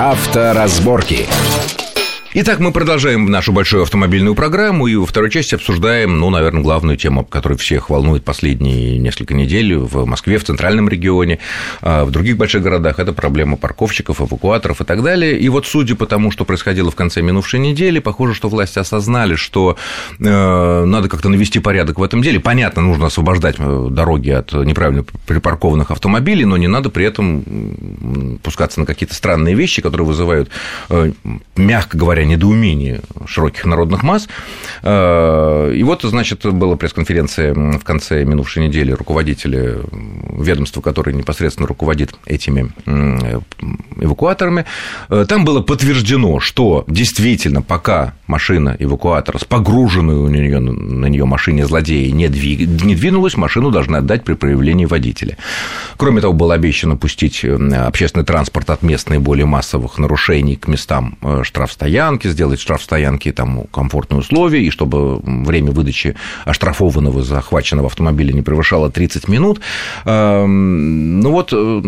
Авторазборки. Итак, мы продолжаем нашу большую автомобильную программу и во второй части обсуждаем, ну, наверное, главную тему, которая всех волнует последние несколько недель в Москве, в центральном регионе, а, в других больших городах. Это проблема парковщиков, эвакуаторов и так далее. И вот судя по тому, что происходило в конце минувшей недели, похоже, что власти осознали, что э, надо как-то навести порядок в этом деле. Понятно, нужно освобождать э, дороги от неправильно припаркованных автомобилей, но не надо при этом пускаться на какие-то странные вещи, которые вызывают, э, мягко говоря, говоря, недоумение широких народных масс. Э, и вот, значит, была пресс-конференция в конце минувшей недели руководителя ведомства, который непосредственно руководит этими эвакуаторами. Э, там было подтверждено, что действительно пока машина эвакуатора с погруженной у нее, на нее машине злодея не, двиг... не двинулась, машину должны отдать при проявлении водителя. Кроме того, было обещано пустить общественный транспорт от мест наиболее массовых нарушений к местам э, штрафстоян стоянки, сделать штраф стоянки там комфортные условия, и чтобы время выдачи оштрафованного захваченного автомобиля не превышало 30 минут. Эм, ну вот, э,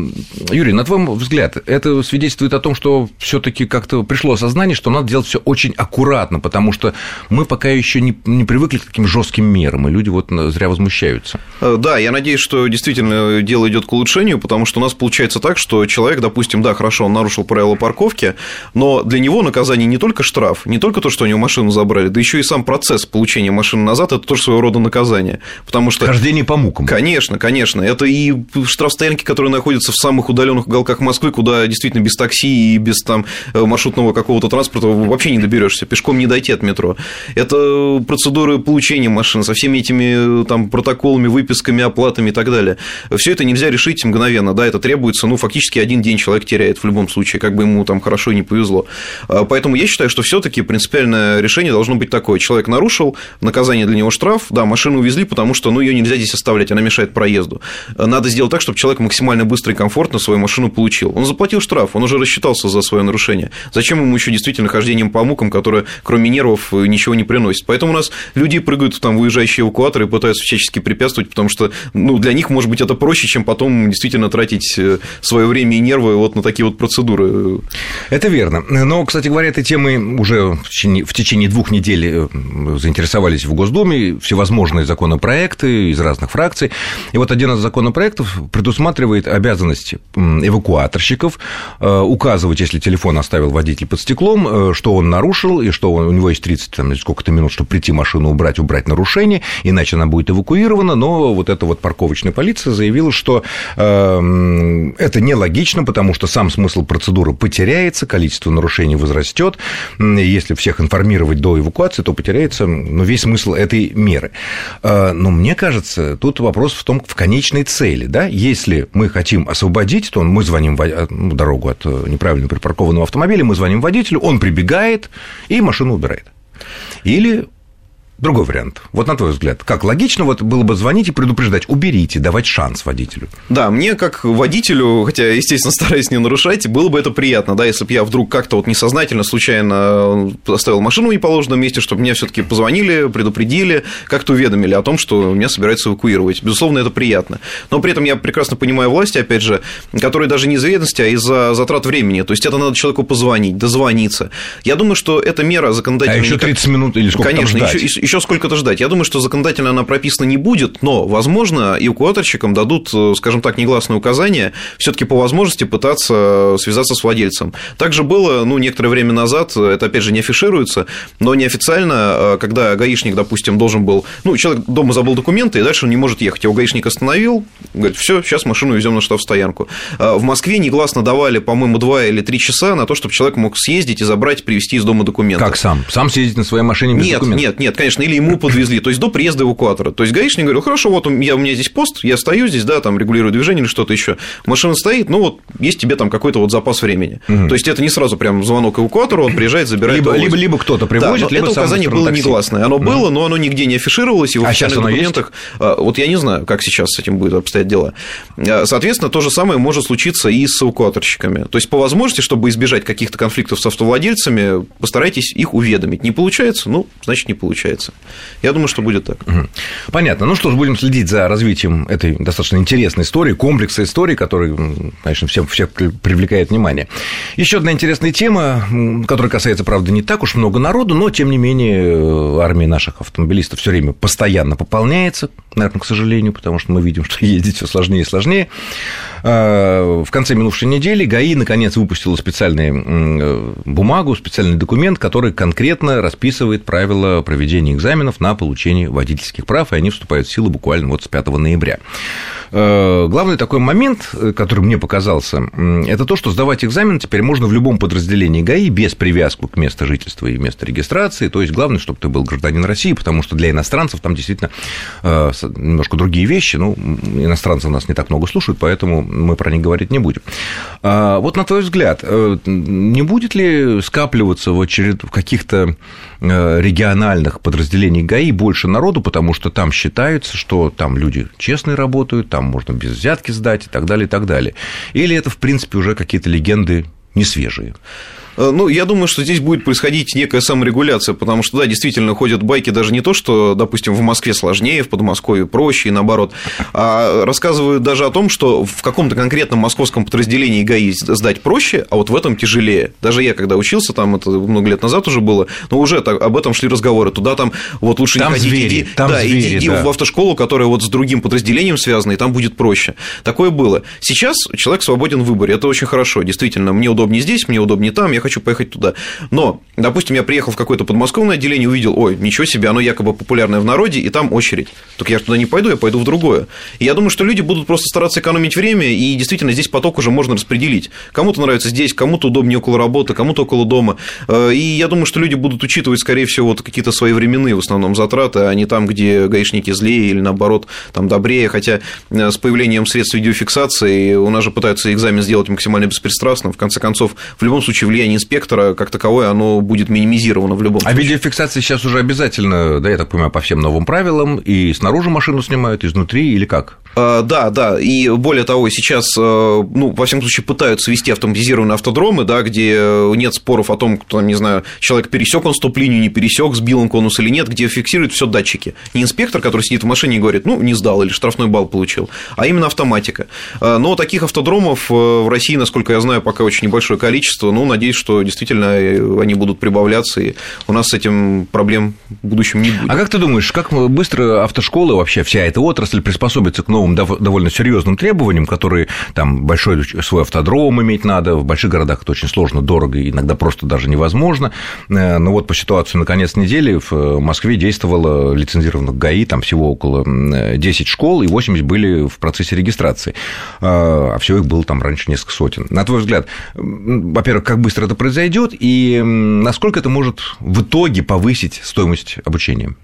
Юрий, на твой взгляд, это свидетельствует о том, что все таки как-то пришло осознание, что надо делать все очень аккуратно, потому что мы пока еще не, не привыкли к таким жестким мерам, и люди вот зря возмущаются. Э, да, я надеюсь, что действительно дело идет к улучшению, потому что у нас получается так, что человек, допустим, да, хорошо, он нарушил правила парковки, но для него наказание не только только штраф, не только то, что у него машину забрали, да еще и сам процесс получения машины назад это тоже своего рода наказание. Потому что... Хождение по мукам. Конечно, конечно. Это и штрафстоянки, которые находятся в самых удаленных уголках Москвы, куда действительно без такси и без там маршрутного какого-то транспорта вообще не доберешься, пешком не дойти от метро. Это процедуры получения машины со всеми этими там протоколами, выписками, оплатами и так далее. Все это нельзя решить мгновенно, да, это требуется, ну, фактически один день человек теряет в любом случае, как бы ему там хорошо не повезло. А, поэтому я считаю, считаю, что все-таки принципиальное решение должно быть такое. Человек нарушил, наказание для него штраф, да, машину увезли, потому что ну, ее нельзя здесь оставлять, она мешает проезду. Надо сделать так, чтобы человек максимально быстро и комфортно свою машину получил. Он заплатил штраф, он уже рассчитался за свое нарушение. Зачем ему еще действительно хождением по мукам, которое кроме нервов ничего не приносит? Поэтому у нас люди прыгают в там выезжающие эвакуаторы и пытаются всячески препятствовать, потому что ну, для них, может быть, это проще, чем потом действительно тратить э, свое время и нервы вот на такие вот процедуры. Это верно. Но, кстати говоря, этой темой уже в течение, в течение двух недель э, заинтересовались в Госдуме, всевозможные законопроекты из разных фракций. И вот один из законопроектов предусматривает обязанность эвакуаторщиков э, указывать, если телефон оставил водитель под стеклом, э, что он нарушил, и что у него есть 30 там, сколько-то минут, чтобы прийти машину убрать, убрать нарушение, иначе она будет эвакуирована. Но вот эта вот парковочная полиция заявила, что это нелогично, потому что сам смысл процедуры потеряется, количество нарушений возрастет, если всех информировать до эвакуации, то потеряется ну, весь смысл этой меры. А, но мне кажется, тут вопрос в том, в конечной цели. Да? Если мы хотим освободить, то мы звоним в ну, дорогу от э, неправильно припаркованного автомобиля, мы звоним водителю, он прибегает и машину убирает. Или Другой вариант. Вот на твой взгляд, как логично вот было бы звонить и предупреждать, уберите, давать шанс водителю? Да, мне как водителю, хотя, естественно, стараюсь не нарушать, было бы это приятно, да, если бы я вдруг как-то вот несознательно, случайно оставил машину в неположенном месте, чтобы мне все таки позвонили, предупредили, как-то уведомили о том, что меня собираются эвакуировать. Безусловно, это приятно. Но при этом я прекрасно понимаю власти, опять же, которые даже не из вредности, а из-за затрат времени. То есть это надо человеку позвонить, дозвониться. Я думаю, что эта мера законодательная... А еще 30 минут или сколько Конечно, там ждать? Еще, еще сколько-то ждать. Я думаю, что законодательно она прописана не будет, но, возможно, эвакуаторщикам дадут, э, скажем так, негласное указание все таки по возможности пытаться связаться с владельцем. Также было, ну, некоторое время назад, это, опять же, не афишируется, но неофициально, э, когда гаишник, допустим, должен был... Ну, человек дома забыл документы, и дальше он не может ехать. Его гаишник остановил, говорит, все, сейчас машину везем на штрафстоянку. Э, в Москве негласно давали, по-моему, два или три часа на то, чтобы человек мог съездить и забрать, привезти из дома документы. Как сам? Сам съездить на своей машине без нет, документов? Нет, нет, конечно, или ему подвезли, то есть до приезда эвакуатора. То есть гаишник говорил, хорошо, вот я, у меня здесь пост, я стою здесь, да, там регулирую движение или что-то еще. Машина стоит, ну вот есть тебе там какой-то вот запас времени. Угу. То есть это не сразу прям звонок эвакуатору, он приезжает, забирает. Либо, либо, либо кто-то привозит, да, либо это указание было такси. негласное. Оно угу. было, но оно нигде не афишировалось, и в а официальных документах. Есть? А, вот я не знаю, как сейчас с этим будет обстоять дело. А, соответственно, то же самое может случиться и с эвакуаторщиками. То есть, по возможности, чтобы избежать каких-то конфликтов с автовладельцами, постарайтесь их уведомить. Не получается, ну, значит, не получается. Границы. Я думаю, что будет так. Понятно. Ну что ж, будем следить за развитием этой достаточно интересной истории, комплекса истории, который, конечно, всем, всех привлекает внимание. Еще одна интересная тема, которая касается, правда, не так уж много народу, но, тем не менее, армия наших автомобилистов все время постоянно пополняется, наверное, к сожалению, потому что мы видим, что ездить все сложнее и сложнее. А, в конце минувшей недели ГАИ, наконец, выпустила специальную бумагу, специальный документ, который конкретно расписывает правила проведения экзаменов на получение водительских прав, и они вступают в силу буквально вот с 5 ноября. Э, главный такой момент, э, который мне показался, это то, что сдавать экзамен теперь можно в любом подразделении ГАИ без привязки к месту жительства и места регистрации. То есть главное, чтобы ты был гражданин России, потому что для иностранцев там действительно э, немножко другие вещи. Ну, иностранцы нас не так много слушают, поэтому мы про них говорить не будем. А, вот на твой взгляд, не будет ли скапливаться в, очеред... в каких-то региональных подразделениях ГАИ больше народу, потому что там считается, что там люди честные работают, там можно без взятки сдать и так далее, и так далее. Или это, в принципе, уже какие-то легенды не свежие? Э, ну, я думаю, что здесь будет происходить некая саморегуляция, потому что, да, действительно ходят байки даже не то, что, допустим, в Москве сложнее, в Подмосковье проще и наоборот, а рассказывают даже о том, что в каком-то конкретном московском подразделении ГАИ сдать проще, а вот в этом тяжелее. Даже я, когда учился, там это много лет назад уже было, но уже об этом шли разговоры. Туда там вот лучше там не ходить, звери, иди, там да, звери, иди да. в автошколу, которая вот с другим подразделением связана, и там будет проще. Такое было. Сейчас человек свободен в выборе, это очень хорошо. Действительно, мне удобнее здесь, мне удобнее там, я хочу поехать туда. Но, допустим, я приехал в какое-то подмосковное отделение, увидел, ой, ничего себе, оно якобы популярное в народе, и там очередь. Так я туда не пойду, я пойду в другое. И я думаю, что люди будут просто стараться экономить время, и действительно здесь поток уже можно распределить. Кому-то нравится здесь, кому-то удобнее около работы, кому-то около дома. Э, и я думаю, что люди будут учитывать, скорее всего, вот какие-то свои временные в основном затраты, а не там, где гаишники злее или наоборот там добрее. Хотя э, с появлением средств видеофиксации у нас же пытаются экзамен сделать максимально беспристрастным. В конце концов, в любом случае влияние инспектора как таковое, оно будет минимизировано в любом а случае. А видеофиксация сейчас уже обязательно, да, я так понимаю, по всем новым правилам, и снаружи машину снимают, изнутри или как? А, да, да, и более того, сейчас, э, ну, во всяком случае, пытаются вести автоматизированные автодромы, да, где нет споров о том, кто, не знаю, человек пересек он стоп-линию, не пересек, сбил он конус или нет, где фиксируют все датчики. Не инспектор, который сидит в машине и говорит, ну, не сдал или штрафной балл получил, а именно автоматика. Но таких автодромов э, в России, насколько я знаю, пока очень небольшое количество, ну, надеюсь, что действительно они будут прибавляться, и у нас с этим проблем в будущем не будет. А как ты думаешь, как быстро автошколы, вообще вся эта отрасль приспособится к новым новым довольно серьезным требованиям, которые там большой свой автодром иметь надо, в больших городах это очень сложно, дорого, иногда просто даже невозможно. Э, но вот по ситуации на конец недели в э, Москве действовало лицензированных ГАИ, там всего около 10 школ, и 80 были в процессе регистрации, а всего их было там раньше несколько сотен. На твой взгляд, во-первых, как быстро это произойдет, и насколько это может в итоге повысить стоимость обучения?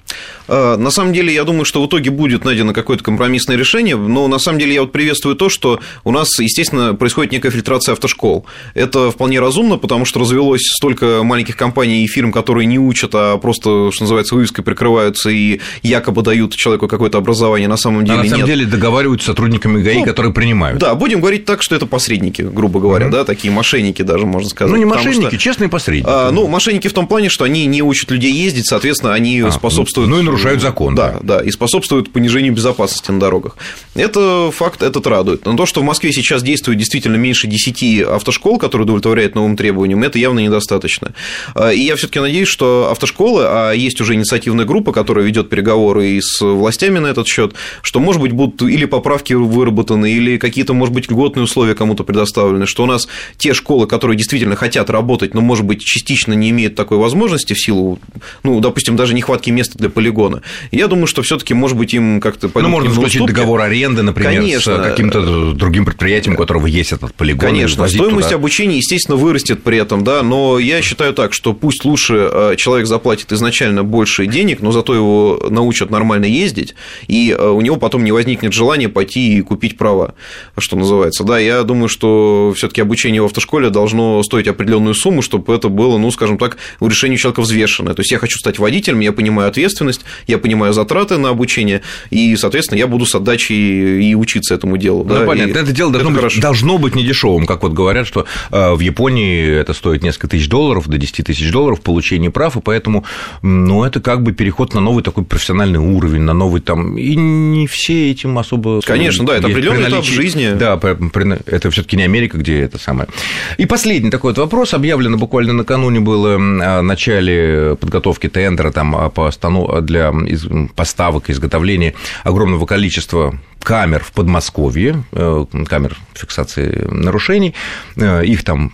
Э, на самом деле, я думаю, что в итоге будет найдено какое-то компромиссное решение, решение, но на самом деле я вот приветствую то, что у нас, естественно, происходит некая фильтрация автошкол. Это вполне разумно, потому что развелось столько маленьких компаний и фирм, которые не учат, а просто, что называется, вывеской прикрываются и якобы дают человеку какое-то образование, на самом деле а на самом нет. деле договариваются с сотрудниками ГАИ, ну, которые принимают. Да, будем говорить так, что это посредники, грубо говоря, mm-hmm. да, такие мошенники даже, можно сказать. Ну, не мошенники, что, честные посредники. А, ну, мошенники в том плане, что они не учат людей ездить, соответственно, они а, способствуют... Ну, и нарушают закон. Да, да, да, и способствуют понижению безопасности на дорогах. Это факт этот радует. Но то, что в Москве сейчас действует действительно меньше 10 автошкол, которые удовлетворяют новым требованиям, это явно недостаточно. А, и я все таки надеюсь, что автошколы, а есть уже инициативная группа, которая ведет переговоры и с властями на этот счет, что, может быть, будут или поправки выработаны, или какие-то, может быть, льготные условия кому-то предоставлены, что у нас те школы, которые действительно хотят работать, но, может быть, частично не имеют такой возможности в силу, ну, допустим, даже нехватки места для полигона. Я думаю, что все таки может быть, им как-то Ну, можно заключить договор аренды, например, Конечно. с каким-то другим предприятием, у которого есть этот полигон. Конечно, стоимость туда. обучения, естественно, вырастет при этом, да, но я считаю так, что пусть лучше э, человек заплатит изначально больше денег, но зато его научат нормально ездить, и э, у него потом не возникнет желания пойти и купить права, что называется. Да, я думаю, что все таки обучение в автошколе должно стоить определенную сумму, чтобы это было, ну, скажем так, у решения человека взвешенное. То есть я хочу стать водителем, я понимаю ответственность, я понимаю затраты на обучение, и, соответственно, я буду с отдачей и учиться этому делу. Ну, да, понятно. Это дело должно, это быть, должно быть недешевым, как вот говорят, что э, в Японии это стоит несколько тысяч долларов, до 10 тысяч долларов получение прав, и поэтому, ну, это как бы переход на новый такой профессиональный уровень, на новый там, и не все этим особо... Конечно, да, это определенный этап в жизни. Да, это все таки не Америка, где это самое. И последний такой вот вопрос, объявлено буквально накануне было о начале подготовки тендера там по стану для поставок и изготовления огромного количества камер в Подмосковье, э, камер фиксации нарушений, э, их там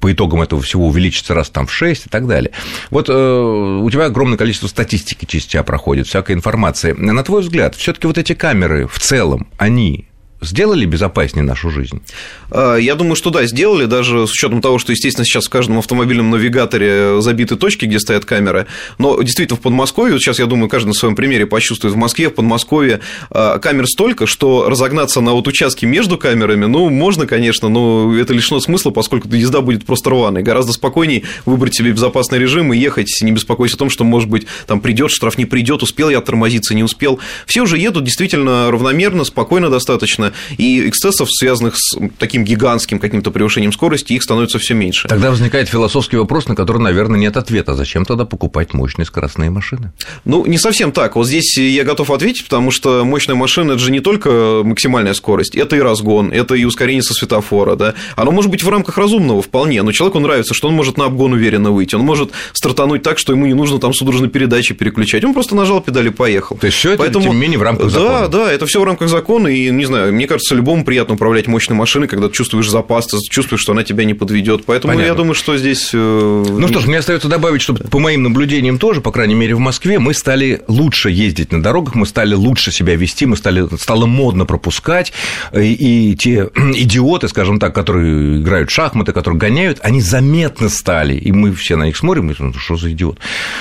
по итогам этого всего увеличится раз там в 6 и так далее. Вот э, у тебя огромное количество статистики через тебя проходит, всякой информации. На твой взгляд, все таки вот эти камеры в целом, они сделали безопаснее нашу жизнь? А, я думаю, что да, сделали, даже с учетом того, что, естественно, сейчас в каждом автомобильном навигаторе забиты точки, где стоят камеры. Но действительно в Подмосковье, вот сейчас, я думаю, каждый на своем примере почувствует, в Москве, в Подмосковье а, камер столько, что разогнаться на вот участке между камерами, ну, можно, конечно, но это лишено смысла, поскольку езда будет просто рваной. Гораздо спокойнее выбрать себе безопасный режим и ехать, не беспокоясь о том, что, может быть, там придет штраф, не придет, успел я тормозиться, не успел. Все уже едут действительно равномерно, спокойно достаточно конечно, и эксцессов, связанных с таким гигантским каким-то превышением скорости, их становится все меньше. Тогда возникает философский вопрос, на который, наверное, нет ответа. Зачем тогда покупать мощные скоростные машины? Ну, не совсем так. Вот здесь я готов ответить, потому что мощная машина – это же не только максимальная скорость, это и разгон, это и ускорение со светофора, да. Оно может быть в рамках разумного вполне, но человеку нравится, что он может на обгон уверенно выйти, он может стартануть так, что ему не нужно там судорожно передачи переключать, он просто нажал педали и поехал. То есть все это, Поэтому... тем не менее, в рамках закона? Да, да, это все в рамках закона, и, не знаю, мне кажется, любому приятно управлять мощной машиной, когда ты чувствуешь запас, ты чувствуешь, что она тебя не подведет. Поэтому Понятно. я думаю, что здесь. Э, ну что ж, мне остается добавить, что по моим наблюдениям тоже, по крайней мере, в Москве мы стали лучше ездить на дорогах, мы стали лучше себя вести, мы стали стало модно пропускать, и, и те идиоты, скажем так, которые играют в шахматы, которые гоняют, они заметно стали, и мы все на них смотрим, и ну, что за идиот.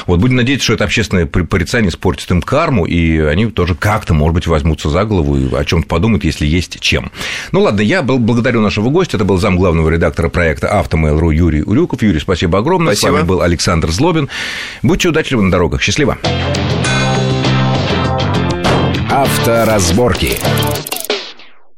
Вот будем надеяться, что это общественное порицание испортит им карму, и они тоже как-то, может быть, возьмутся за голову и о чем-то подумают, если есть чем. Ну ладно, я был, благодарю нашего гостя. Это был зам главного редактора проекта «Автомейл.ру» Юрий Урюков. Юрий, спасибо огромное. Спасибо. С вами был Александр Злобин. Будьте удачливы на дорогах. Счастливо. Авторазборки.